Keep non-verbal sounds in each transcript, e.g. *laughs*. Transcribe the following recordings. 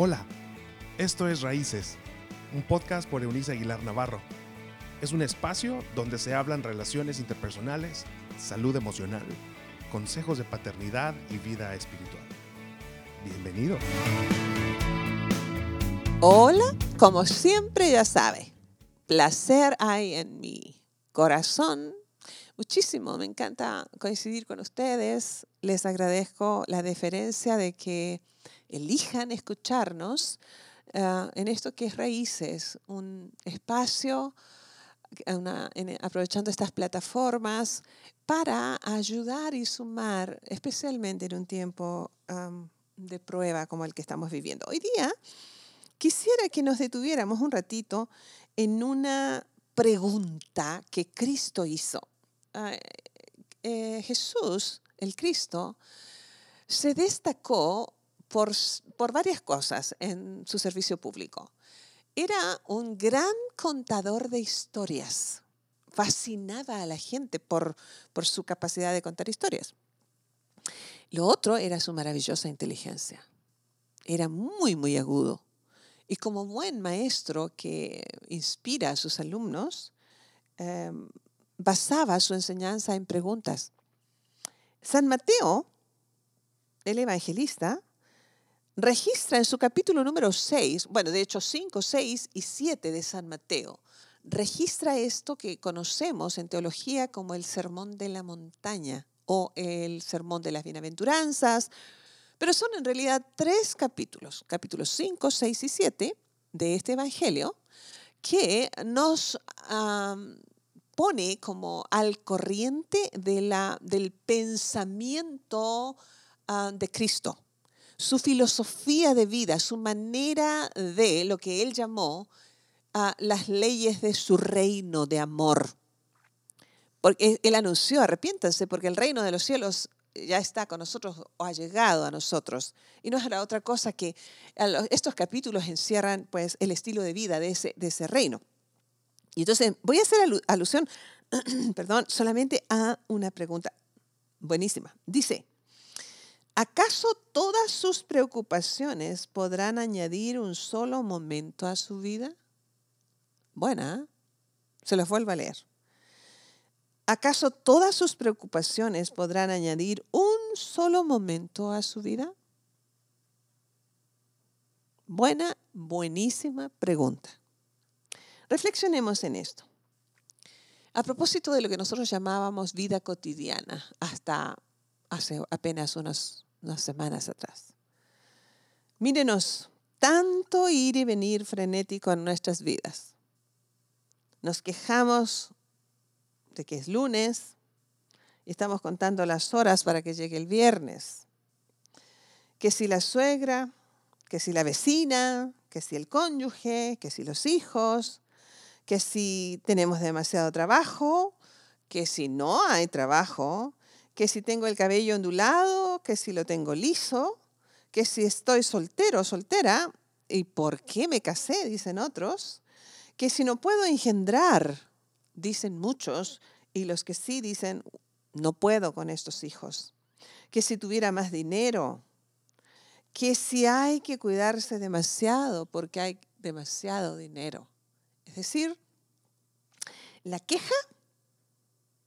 Hola, esto es Raíces, un podcast por Eunice Aguilar Navarro. Es un espacio donde se hablan relaciones interpersonales, salud emocional, consejos de paternidad y vida espiritual. Bienvenido. Hola, como siempre ya sabe, placer hay en mi corazón. Muchísimo, me encanta coincidir con ustedes. Les agradezco la deferencia de que elijan escucharnos ah, en esto que es Raíces, un espacio, aprovechando estas plataformas para ayudar y sumar, especialmente en un tiempo de prueba como el que estamos viviendo. Hoy día quisiera que nos detuviéramos un ratito en una pregunta que Cristo hizo. Ah, eh, Jesús, el Cristo, se destacó por, por varias cosas en su servicio público. Era un gran contador de historias. Fascinaba a la gente por, por su capacidad de contar historias. Lo otro era su maravillosa inteligencia. Era muy, muy agudo. Y como buen maestro que inspira a sus alumnos, em, basaba su enseñanza en preguntas. San Mateo, el evangelista, registra en su capítulo número 6, bueno, de hecho 5, 6 y 7 de San Mateo, registra esto que conocemos en teología como el sermón de la montaña o el sermón de las bienaventuranzas, pero son en realidad tres capítulos, capítulos 5, 6 y 7 de este Evangelio, que nos pone como al corriente de la, del pensamiento ah, de Cristo su filosofía de vida, su manera de lo que él llamó a las leyes de su reino de amor. Porque él anunció, arrepiéntanse, porque el reino de los cielos ya está con nosotros o ha llegado a nosotros. Y no es otra cosa que estos capítulos encierran pues, el estilo de vida de ese, de ese reino. Y entonces voy a hacer alusión, *clears throat* perdón, solamente a una pregunta buenísima. Dice, ¿Acaso todas sus preocupaciones podrán añadir un solo momento a su vida? Buena, se las vuelvo a leer. ¿Acaso todas sus preocupaciones podrán añadir un solo momento a su vida? Buena, buenísima pregunta. Reflexionemos en esto. A propósito de lo que nosotros llamábamos vida cotidiana hasta hace apenas unos unas semanas atrás. Mírenos, tanto ir y venir frenético en nuestras vidas. Nos quejamos de que es lunes y estamos contando las horas para que llegue el viernes. Que si la suegra, que si la vecina, que si el cónyuge, que si los hijos, que si tenemos demasiado trabajo, que si no hay trabajo, que si tengo el cabello ondulado, que si lo tengo liso, que si estoy soltero o soltera, ¿y por qué me casé? Dicen otros, que si no puedo engendrar, dicen muchos, y los que sí dicen, no puedo con estos hijos, que si tuviera más dinero, que si hay que cuidarse demasiado porque hay demasiado dinero. Es decir, la queja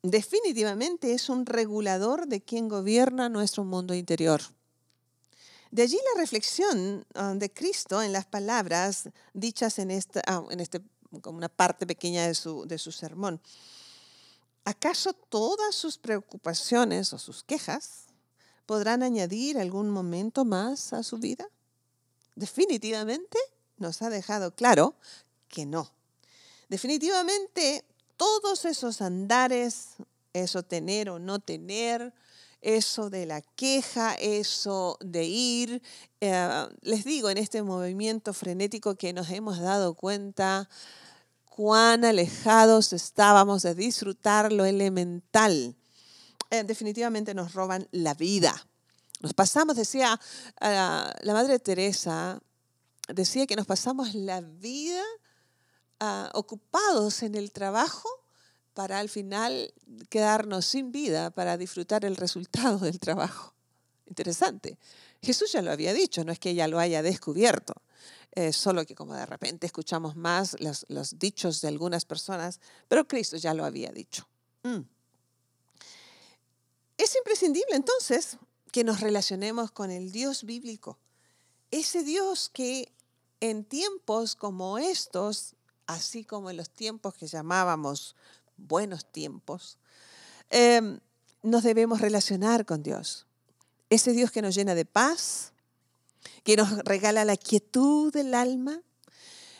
definitivamente es un regulador de quien gobierna nuestro mundo interior. De allí la reflexión ah, de Cristo en las palabras dichas en esta, ah, en este, como una parte pequeña de su, de su sermón. ¿Acaso todas sus preocupaciones o sus quejas podrán añadir algún momento más a su vida? Definitivamente nos ha dejado claro que no. Definitivamente todos esos andares, eso tener o no tener, eso de la queja, eso de ir, eh, les digo, en este movimiento frenético que nos hemos dado cuenta cuán alejados estábamos de disfrutar lo elemental. Eh, definitivamente nos roban la vida. Nos pasamos, decía eh, la Madre Teresa, decía que nos pasamos la vida Ah, ocupados en el trabajo para al final quedarnos sin vida para disfrutar el resultado del trabajo. Interesante. Jesús ya lo había dicho, no es que ella lo haya descubierto, eh, solo que como de repente escuchamos más los, los, dichos de algunas personas, pero Cristo ya lo había dicho. Mm. Es imprescindible entonces que nos relacionemos con el Dios bíblico, ese Dios que en tiempos como estos, así como en los tiempos que llamábamos buenos tiempos, em, nos debemos relacionar con Dios. Ese Dios que nos llena de paz, que nos regala la quietud del alma,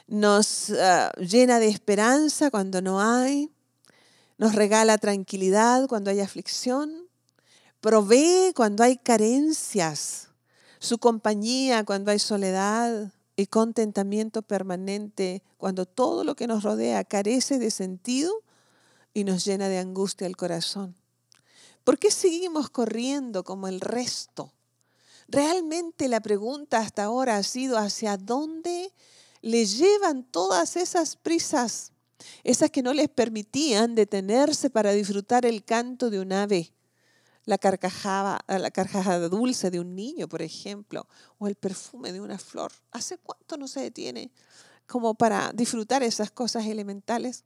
nos ah, llena de esperanza cuando no hay, nos regala tranquilidad cuando hay aflicción, provee cuando hay carencias, su compañía cuando hay soledad y contentamiento permanente cuando todo lo que nos rodea carece de sentido y nos llena de angustia el corazón. ¿Por qué seguimos corriendo como el resto? Realmente la pregunta hasta ahora ha sido hacia dónde le llevan todas esas prisas, esas que no les permitían detenerse para disfrutar el canto de un ave, la carcajada, la carcajada dulce de un niño, por ejemplo, o el perfume de una flor. ¿Hace cuánto no se detiene como para disfrutar esas cosas elementales?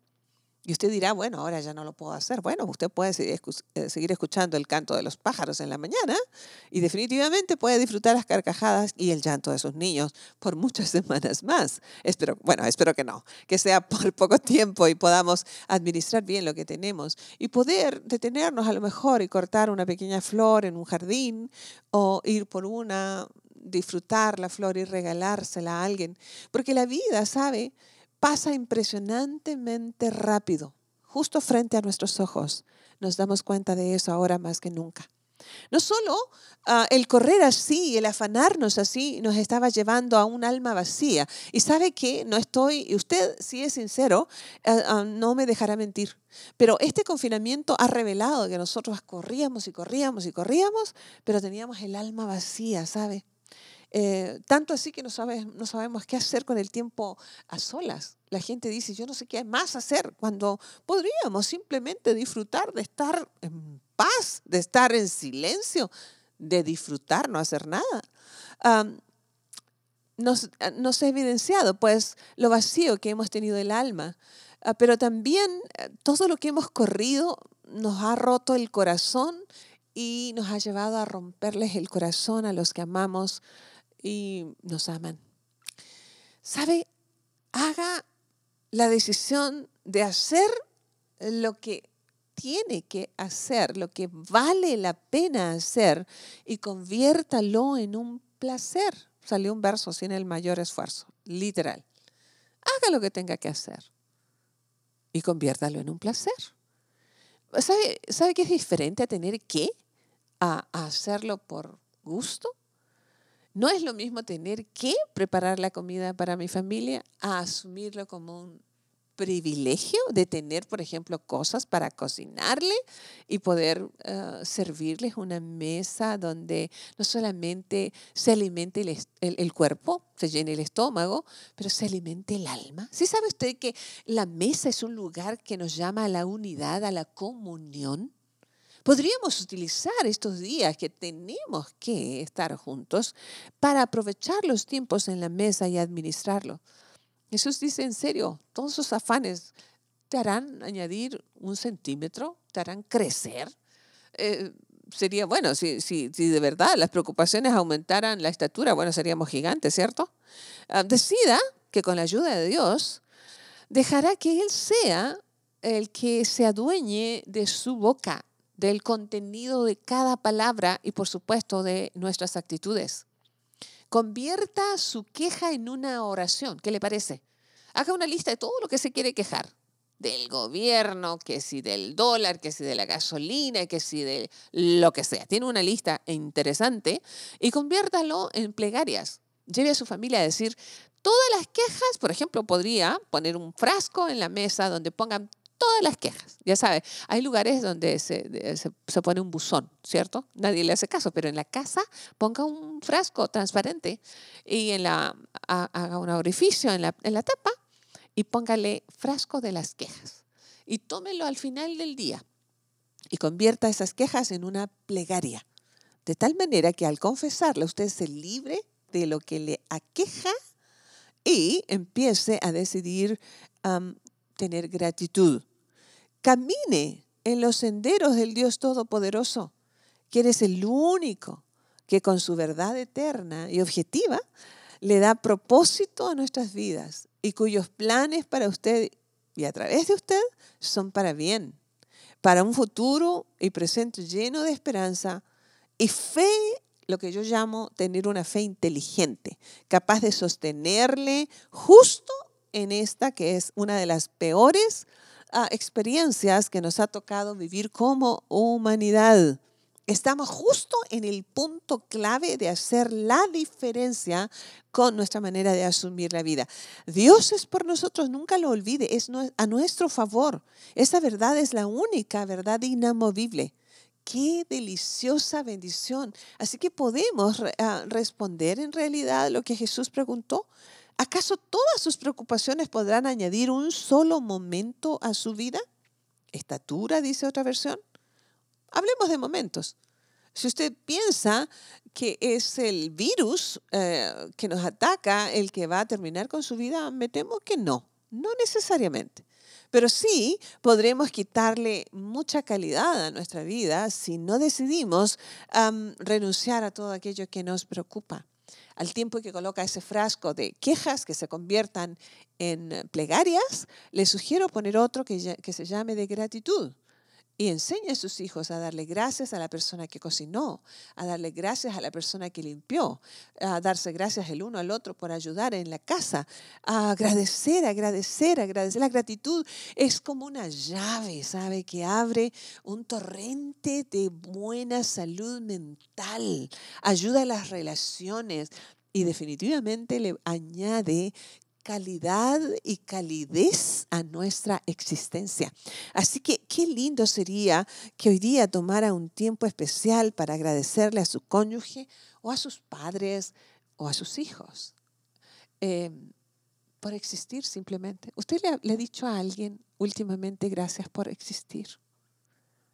Y usted dirá, bueno, ahora ya no lo puedo hacer. Bueno, usted puede eh, seguir escuchando el canto de los pájaros en la mañana y definitivamente puede disfrutar las carcajadas y el llanto de sus niños por muchas *laughs* semanas más. Espero, bueno, espero que no, que sea por poco tiempo y podamos administrar bien lo que tenemos y poder detenernos a lo mejor y cortar una pequeña flor en un jardín o ir por una, disfrutar la flor y regalársela a alguien. Porque la vida, ¿sabe? Pasa impresionantemente rápido, justo frente a nuestros ojos. Nos damos cuenta de eso ahora más que nunca. No solo ah, el correr así, el afanarnos así, nos estaba llevando a un alma vacía. Y sabe que no estoy, y usted si es sincero, ah, ah, no me dejará mentir. Pero este confinamiento ha revelado que nosotros corríamos y corríamos y corríamos, pero teníamos el alma vacía, ¿sabe? Eh, tanto así que no, no sabemos qué hacer con el tiempo a solas. La gente dice, yo no sé qué más hacer, cuando podríamos simplemente disfrutar de estar en paz, de estar en silencio, de disfrutar, no hacer nada. nos, nos, ha evidenciado pues lo vacío que hemos tenido el alma, ah, pero también eh, todo lo que hemos corrido nos ha roto el corazón y nos ha llevado a romperles el corazón a los que amamos y nos aman. ¿Sabe? Haga la decisión de hacer lo que tiene que hacer, lo que vale la pena hacer y conviértalo en un placer. Salió un verso sin el mayor esfuerzo, literal. Haga lo que tenga que hacer y conviértalo en un placer. ¿Sabe, ¿sabe que es diferente a tener que a hacerlo por gusto? No es lo mismo tener que preparar la comida para mi familia a asumirlo como un privilegio de tener, por ejemplo, cosas para cocinarle y poder eh, servirles una mesa donde no solamente se alimente el, el, cuerpo, se llene el estómago, pero se alimente el alma. ¿Sí sabe usted que la mesa es un lugar que nos llama a la unidad, a la comunión? Podríamos utilizar estos días que tenemos que estar juntos para aprovechar los tiempos en la mesa y administrarlo. Jesús dice, en serio, todos esos afanes te harán añadir un centímetro, te harán crecer. Eh, sería, bueno, si, si, si, de verdad las preocupaciones aumentaran la estatura, bueno, seríamos gigantes, ¿cierto? Ah, decida que con la ayuda de Dios dejará que Él sea el que se adueñe de su boca del contenido de cada palabra y por supuesto de nuestras actitudes. Convierta su queja en una oración. ¿Qué le parece? Haga una lista de todo lo que se quiere quejar. Del gobierno, que si del dólar, que si de la gasolina, que si de lo que sea. Tiene una lista interesante y conviértalo en plegarias. Lleve a su familia a decir todas las quejas, por ejemplo, podría poner un frasco en la mesa donde pongan todas las quejas. Ya sabe, hay lugares donde se, se, pone un buzón, ¿cierto? Nadie le hace caso, pero en la casa ponga un frasco transparente y en la, haga un orificio en la, en la tapa y póngale frasco de las quejas. Y tómelo al final del día y convierta esas quejas en una plegaria De tal manera que al confesarla usted se libre de lo que le aqueja y empiece a decidir tener gratitud. Camine en los senderos del Dios Todopoderoso, que eres el único que con su verdad eterna y objetiva le da propósito a nuestras vidas y cuyos planes para usted y a través de usted son para bien, para un futuro y presente lleno de esperanza y fe, lo que yo llamo tener una fe inteligente, capaz de sostenerle justo en esta que es una de las peores ah, experiencias que nos ha tocado vivir como humanidad. Estamos justo en el punto clave de hacer la diferencia con nuestra manera de asumir la vida. Dios es por nosotros, nunca lo olvide, es a nuestro favor. Esa verdad es la única verdad inamovible. Qué deliciosa bendición. Así que podemos ah, responder en realidad lo que Jesús preguntó. ¿Acaso todas sus preocupaciones podrán añadir un solo momento a su vida? Estatura, dice otra versión. Hablemos de momentos. Si usted piensa que es el virus eh, que nos ataca el que va a terminar con su vida, me temo que no, no necesariamente. Pero sí podremos quitarle mucha calidad a nuestra vida si no decidimos renunciar a todo aquello que nos preocupa. Al tiempo que coloca ese frasco de quejas que se conviertan en plegarias, le sugiero poner otro que, que se llame de gratitud y enseña a sus hijos a darle gracias a la persona que cocinó, a darle gracias a la persona que limpió, a darse gracias el uno al otro por ayudar en la casa, a agradecer, agradecer, agradecer. La gratitud es como una llave, ¿sabe? Que abre un torrente de buena salud mental, ayuda a las relaciones, y definitivamente le añade calidad y calidez a nuestra existencia. Así que qué lindo sería que hoy día tomara un tiempo especial para agradecerle a su cónyuge o a sus padres o a sus hijos em, por existir simplemente. ¿Usted le ha, le ha dicho a alguien últimamente gracias por existir?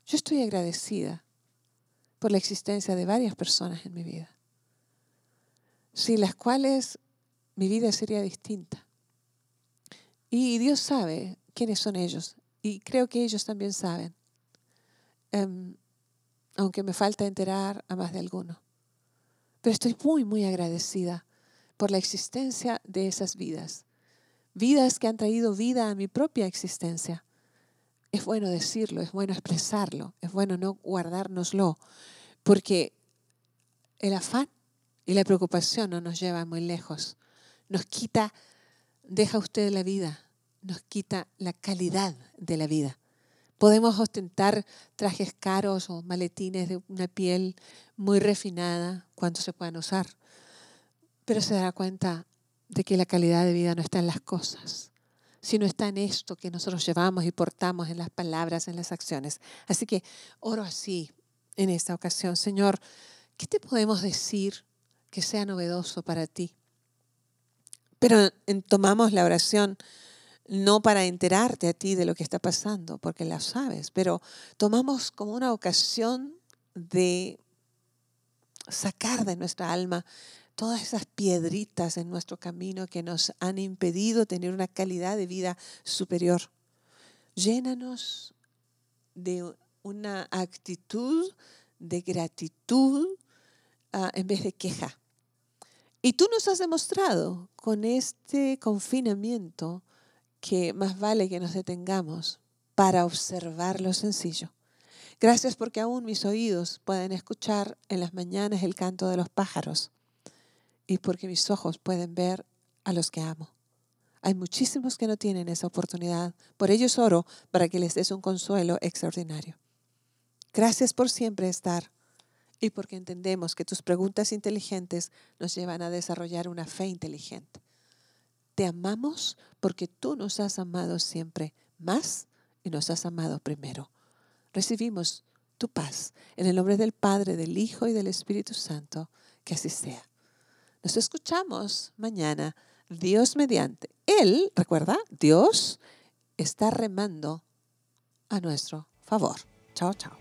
Yo estoy agradecida por la existencia de varias personas en mi vida, sin las cuales mi vida sería distinta. Y Dios sabe quiénes son ellos. Y creo que ellos también saben. Em, aunque me falta enterar a más de alguno. Pero estoy muy, muy agradecida por la existencia de esas vidas. Vidas que han traído vida a mi propia existencia. Es bueno decirlo, es bueno expresarlo, es bueno no guardárnoslo, porque el afán y la preocupación no nos llevan muy lejos nos quita, deja usted la vida, nos quita la calidad de la vida. Podemos ostentar trajes caros o maletines de una piel muy refinada cuando se puedan usar, pero se dará cuenta de que la calidad de vida no está en las cosas, sino está en esto que nosotros llevamos y portamos en las palabras, en las acciones. Así que oro así en esta ocasión. Señor, ¿qué te podemos decir que sea novedoso para ti? Pero tomamos la oración no para enterarte a ti de lo que está pasando, porque la sabes, pero tomamos como una ocasión de sacar de nuestra alma todas esas piedritas en nuestro camino que nos han impedido tener una calidad de vida superior. Llénanos de una actitud de gratitud ah, en vez de queja. Y tú nos has demostrado con este confinamiento que más vale que nos detengamos para observar lo sencillo. Gracias porque aún mis oídos pueden escuchar en las mañanas el canto de los pájaros y porque mis ojos pueden ver a los que amo. Hay muchísimos que no tienen esa oportunidad. Por ellos oro para que les des un consuelo extraordinario. Gracias por siempre estar y porque entendemos que tus preguntas inteligentes nos llevan a desarrollar una fe inteligente. Te amamos porque tú nos has amado siempre más y nos has amado primero. Recibimos tu paz en el nombre del Padre, del Hijo y del Espíritu Santo. Que así sea. Nos escuchamos mañana, Dios mediante. Él, recuerda, Dios está remando a nuestro favor. Chao, chao.